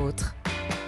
vôtre.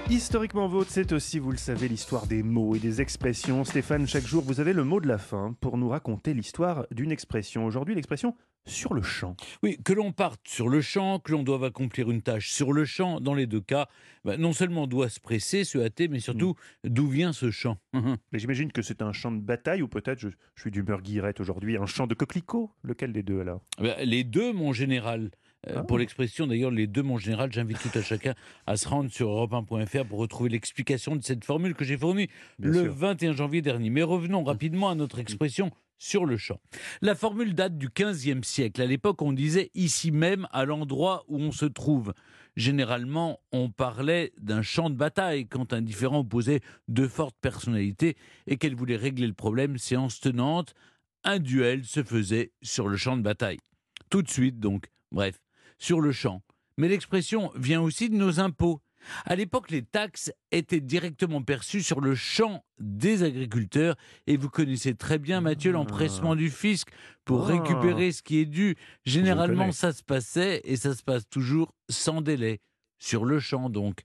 Historiquement vôtre, c'est aussi, vous le savez, l'histoire des mots et des expressions. Stéphane, chaque jour, vous avez le mot de la fin pour nous raconter l'histoire d'une expression. Aujourd'hui, l'expression sur le champ. Oui, que l'on parte sur le champ, que l'on doive accomplir une tâche sur le champ, dans les deux cas, bah, non seulement on doit se presser, se hâter, mais surtout, d'où vient ce champ? Mais j'imagine que c'est un champ de bataille, ou peut-être, je, je suis d'humeur guillerette aujourd'hui, un champ de coquelicots. Lequel des deux alors? Bah, Les deux, mon général. Euh, Ah. Pour l'expression, d'ailleurs, les deux, mon général, j'invite tout à chacun à se rendre sur europe1.fr pour retrouver l'explication de cette formule que j'ai fournie Bien le sûr. 21 janvier dernier. Mais revenons rapidement à notre expression sur le champ. La formule date du 15e siècle. À l'époque, on disait ici même, à l'endroit où on se trouve. Généralement, on parlait d'un champ de bataille quand un différent opposait deux fortes personnalités et qu'elle voulait régler le problème séance tenante. Un duel se faisait sur le champ de bataille. Tout de suite, donc. Bref, sur le champ. Mais l'expression vient aussi de nos impôts. À l'époque, les taxes étaient directement perçues sur le champ des agriculteurs et vous connaissez très bien, Mathieu, l'empressement du fisc pour Ah. récupérer ce qui est dû. Généralement, ça se passait et ça se passe toujours sans délai. Sur le champ, donc.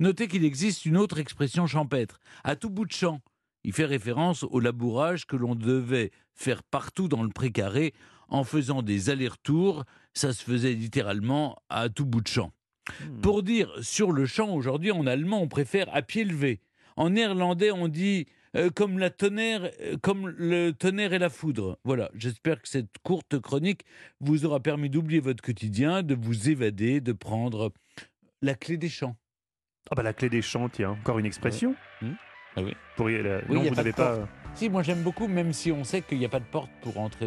Notez qu'il existe une autre expression champêtre, à tout bout de champ. Il fait référence au labourage que l'on devait faire partout dans le précaré en faisant des allers-retours. Ça se faisait littéralement à tout bout de champ. Hmm. Pour dire sur le champ, aujourd'hui en allemand, on préfère à pied levé. En néerlandais, on dit euh, comme la tonnerre, euh, comme le tonnerre et la foudre. Voilà, j'espère que cette courte chronique vous aura permis d'oublier votre quotidien, de vous évader, de prendre la clé des champs. Ah bah la clé des champs, tiens, encore une expression Ah oui. Pour y- la- Oui, non, y vous n'avez pas... Si, moi j'aime beaucoup, même si on sait qu'il n'y a pas de porte pour entrer